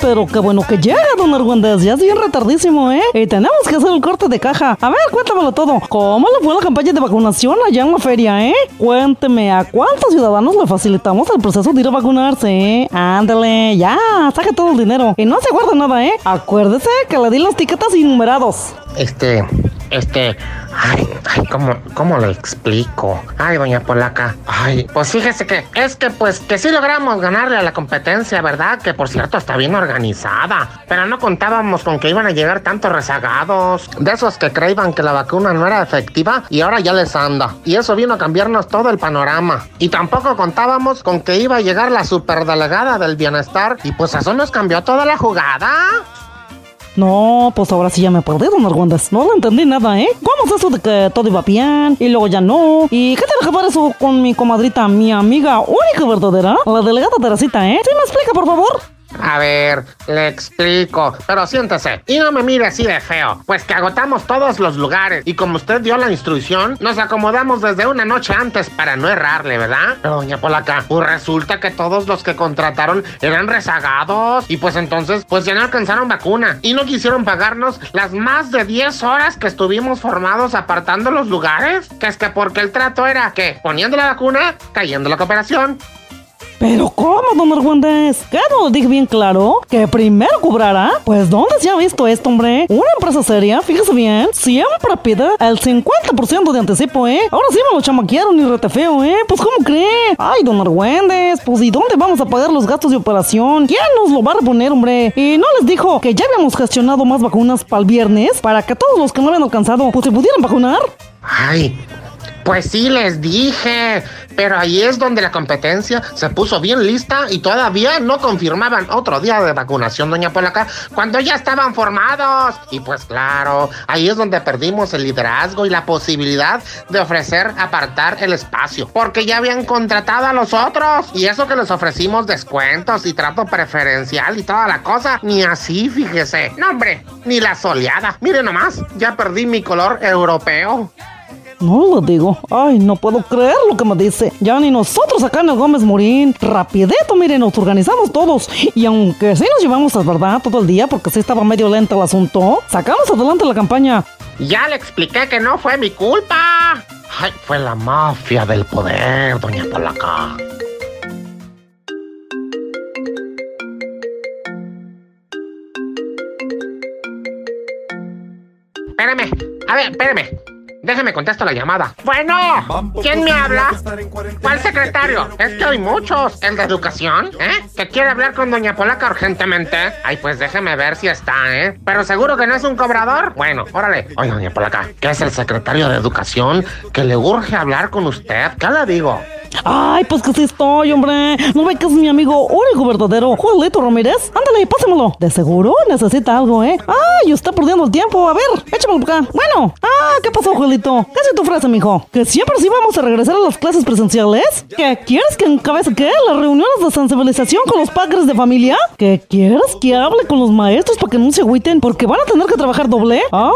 pero qué bueno que llega, don Argüendes. Ya es bien retardísimo, ¿eh? Y tenemos que hacer el corte de caja. A ver, cuéntamelo todo. ¿Cómo le fue la campaña de vacunación allá en la feria, eh? Cuénteme, ¿a cuántos ciudadanos le facilitamos el proceso de ir a vacunarse, eh? Ándale, ya, saque todo el dinero. Y no se guarda nada, ¿eh? Acuérdese que le di los tiquetes innumerados. Este, este, ay, ay, ¿cómo, ¿cómo le explico? Ay, doña Polaca, ay, pues fíjese que, es que pues, que sí logramos ganarle a la competencia, ¿verdad? Que por cierto está bien organizada, pero no contábamos con que iban a llegar tantos rezagados, de esos que creían que la vacuna no era efectiva y ahora ya les anda. Y eso vino a cambiarnos todo el panorama. Y tampoco contábamos con que iba a llegar la superdelegada del bienestar y pues eso nos cambió toda la jugada. No, pues ahora sí ya me perdí, don Argüendes. No le entendí nada, ¿eh? ¿Cómo es eso de que todo iba bien y luego ya no? ¿Y qué tiene que ver eso con mi comadrita, mi amiga única verdadera? La delegada Teresita, ¿eh? ¿Sí me explica, por favor? A ver, le explico, pero siéntese y no me mire así de feo, pues que agotamos todos los lugares y como usted dio la instrucción, nos acomodamos desde una noche antes para no errarle, ¿verdad? Pero doña Polaca, pues resulta que todos los que contrataron eran rezagados y pues entonces pues ya no alcanzaron vacuna y no quisieron pagarnos las más de 10 horas que estuvimos formados apartando los lugares, que es que porque el trato era que poniendo la vacuna, cayendo la cooperación, ¿Pero cómo, don Argüendes? ¿Qué no dije bien claro? ¿Que primero cobrará? Pues ¿dónde se ha visto esto, hombre? Una empresa seria, fíjese bien, siempre pide el 50% de anticipo, ¿eh? Ahora sí me lo chamaquearon y rete feo, ¿eh? Pues ¿cómo cree? Ay, don Argüendes, pues ¿y dónde vamos a pagar los gastos de operación? ¿Quién nos lo va a reponer, hombre? Y no les dijo que ya habíamos gestionado más vacunas para el viernes para que todos los que no habían alcanzado, pues se pudieran vacunar. Ay, pues sí les dije, pero ahí es donde la competencia se puso bien lista y todavía no confirmaban otro día de vacunación, doña Polaca, cuando ya estaban formados. Y pues claro, ahí es donde perdimos el liderazgo y la posibilidad de ofrecer apartar el espacio, porque ya habían contratado a los otros. Y eso que les ofrecimos descuentos y trato preferencial y toda la cosa, ni así, fíjese. No, hombre, ni la soleada. Mire nomás, ya perdí mi color europeo. No lo digo. Ay, no puedo creer lo que me dice. Ya ni nosotros acá en el Gómez Morín. Rapidito, miren, nos organizamos todos. Y aunque sí nos llevamos a verdad todo el día, porque sí estaba medio lento el asunto, sacamos adelante la campaña. Ya le expliqué que no fue mi culpa. Ay, fue la mafia del poder, doña Polaca. Espérame, a ver, espérame. Déjeme contesto la llamada. Bueno, ¿quién me habla? ¿Cuál secretario? Es que hay muchos. ¿El de educación? ¿Eh? ¿Que quiere hablar con doña Polaca urgentemente? Ay, pues déjeme ver si está, ¿eh? Pero seguro que no es un cobrador. Bueno, órale. Oye, doña Polaca, ¿qué es el secretario de educación? Que le urge hablar con usted. ¿Qué le digo? Ay, pues que sí estoy, hombre. ¿No ve que es mi amigo único verdadero, Juanito Ramírez? Ándale, pásemelo. De seguro necesita algo, ¿eh? Ay, está perdiendo el tiempo. A ver, échamelo acá. Bueno. Ah, ¿qué pasó, Juanito? ¿Qué es tu frase, mijo? ¿Que siempre sí vamos a regresar a las clases presenciales? ¿Que quieres que encabece qué? ¿Las reuniones de sensibilización con los padres de familia? ¿Que quieres que hable con los maestros para que no se agüiten porque van a tener que trabajar doble? Ay,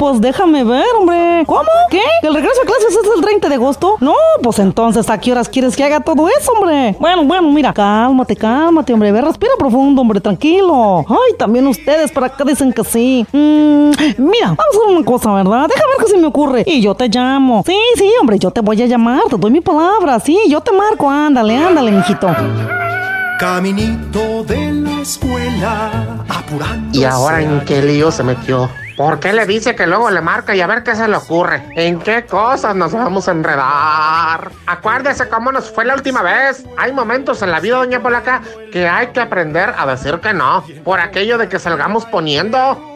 pues déjame ver, hombre. ¿Cómo? ¿Qué? ¿Que el regreso a clases es el 30 de agosto? No, pues entonces, ¿a qué horas quieres que haga todo eso, hombre? Bueno, bueno, mira, cálmate, cálmate, hombre. Ve, respira profundo, hombre, tranquilo. Ay, también ustedes, ¿para acá dicen que sí? Mm, mira, vamos a hacer una cosa, ¿verdad? Deja ver qué se me ocurre. Y yo te llamo. Sí, sí, hombre, yo te voy a llamar, te doy mi palabra. Sí, yo te marco, ándale, ándale, mijito. Caminito de la escuela, apurando. ¿Y ahora en qué lío se metió? ¿Por qué le dice que luego le marca y a ver qué se le ocurre? ¿En qué cosas nos vamos a enredar? Acuérdese cómo nos fue la última vez. Hay momentos en la vida, doña Polaca, que hay que aprender a decir que no. Por aquello de que salgamos poniendo.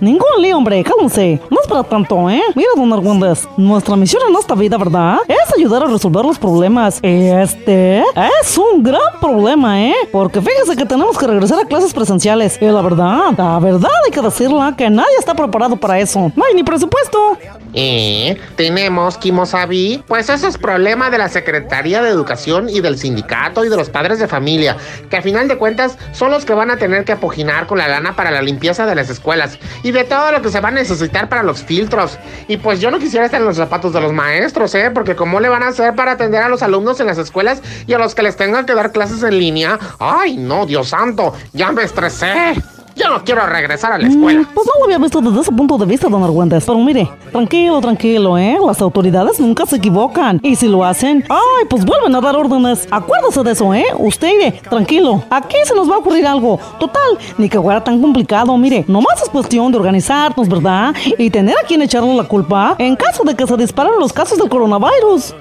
Ningún lío, hombre, cálmense. No es para tanto, ¿eh? Mira, don Argüendes, nuestra misión en esta vida, ¿verdad? Es ayudar a resolver los problemas. Este es un gran problema, ¿eh? Porque fíjese que tenemos que regresar a clases presenciales. Y la verdad, la verdad hay que decirla que nadie está preparado para eso. No hay ni presupuesto. Eh, tenemos Kimosabi. Pues eso es problema de la Secretaría de Educación y del sindicato y de los padres de familia, que a final de cuentas son los que van a tener que apoginar con la lana para la limpieza de las escuelas y de todo lo que se va a necesitar para los filtros. Y pues yo no quisiera estar en los zapatos de los maestros, ¿eh? Porque cómo le van a hacer para atender a los alumnos en las escuelas y a los que les tengan que dar clases en línea. Ay, no, Dios santo, ya me estresé. Yo no quiero regresar a la escuela. Mm, pues no lo había visto desde ese punto de vista, don Argüentes. Pero mire, tranquilo, tranquilo, ¿eh? Las autoridades nunca se equivocan. Y si lo hacen, ay, pues vuelven a dar órdenes. Acuérdese de eso, ¿eh? Usted, mire, tranquilo. Aquí se nos va a ocurrir algo. Total, ni que fuera tan complicado. Mire, nomás es cuestión de organizarnos, ¿verdad? Y tener a quien echarle la culpa en caso de que se disparen los casos del coronavirus.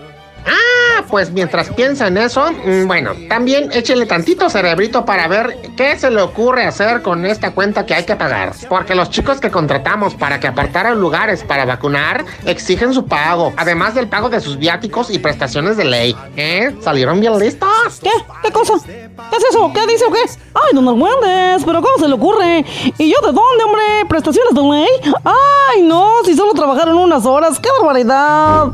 Ah, pues mientras piensa en eso, mm, bueno, también échele tantito cerebrito para ver qué se le ocurre hacer con esta cuenta que hay que pagar. Porque los chicos que contratamos para que apartaran lugares para vacunar exigen su pago, además del pago de sus viáticos y prestaciones de ley. ¿Eh? ¿Salieron bien listos? ¿Qué? ¿Qué cosa? ¿Qué es eso? ¿Qué dice o qué? Ay, don Argüendes, pero ¿cómo se le ocurre? ¿Y yo de dónde, hombre? ¿Prestaciones de ley? Ay, no, si solo trabajaron unas horas, qué barbaridad.